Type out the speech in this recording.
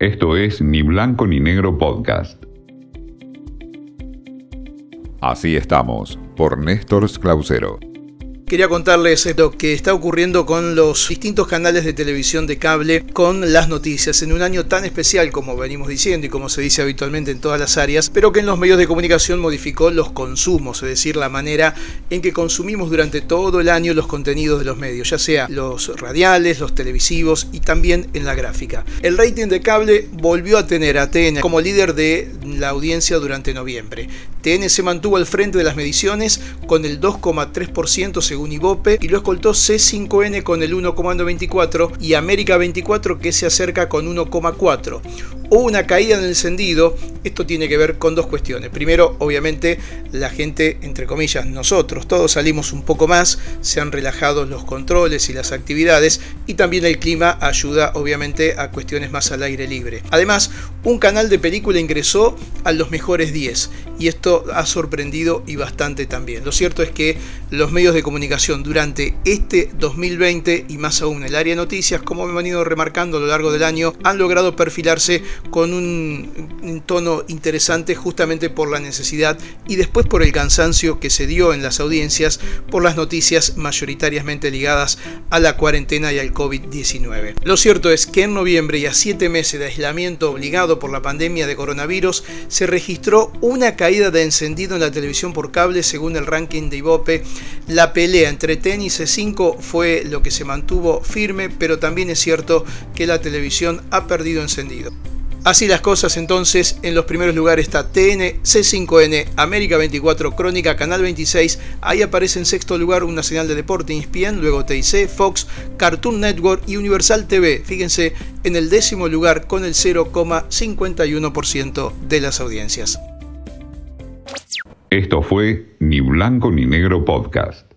Esto es Ni Blanco ni Negro Podcast. Así estamos, por Néstor Clausero. Quería contarles lo que está ocurriendo con los distintos canales de televisión de cable con las noticias en un año tan especial como venimos diciendo y como se dice habitualmente en todas las áreas, pero que en los medios de comunicación modificó los consumos, es decir, la manera en que consumimos durante todo el año los contenidos de los medios, ya sea los radiales, los televisivos y también en la gráfica. El rating de cable volvió a tener a TN como líder de la audiencia durante noviembre. TN se mantuvo al frente de las mediciones con el 2,3% según Unibope y lo escoltó C5N con el 1,94 y América 24 que se acerca con 1,4 o una caída en el encendido, esto tiene que ver con dos cuestiones. Primero, obviamente, la gente, entre comillas, nosotros, todos salimos un poco más, se han relajado los controles y las actividades y también el clima ayuda, obviamente, a cuestiones más al aire libre. Además, un canal de película ingresó a los mejores 10 y esto ha sorprendido y bastante también. Lo cierto es que los medios de comunicación durante este 2020 y más aún el área de noticias, como me han ido remarcando a lo largo del año, han logrado perfilarse con un, tono interesante justamente por la necesidad y después por el cansancio que se dio en las audiencias por las noticias mayoritariamente ligadas a la cuarentena y al COVID-19. Lo cierto es que en noviembre y a siete meses de aislamiento obligado por la pandemia de coronavirus se registró una caída de encendido en la televisión por cable según el ranking de Ibope. La pelea entre TEN y C5 fue lo que se mantuvo firme, pero también es cierto que la televisión ha perdido encendido. Así las cosas entonces, en los primeros lugares está TN, C5N, América 24, Crónica, Canal 26, ahí aparece en sexto lugar una señal de deporte ESPN, luego TIC, Fox, Cartoon Network y Universal TV, fíjense, en el décimo lugar con el 0,51% de las audiencias. Esto fue Ni Blanco ni Negro Podcast.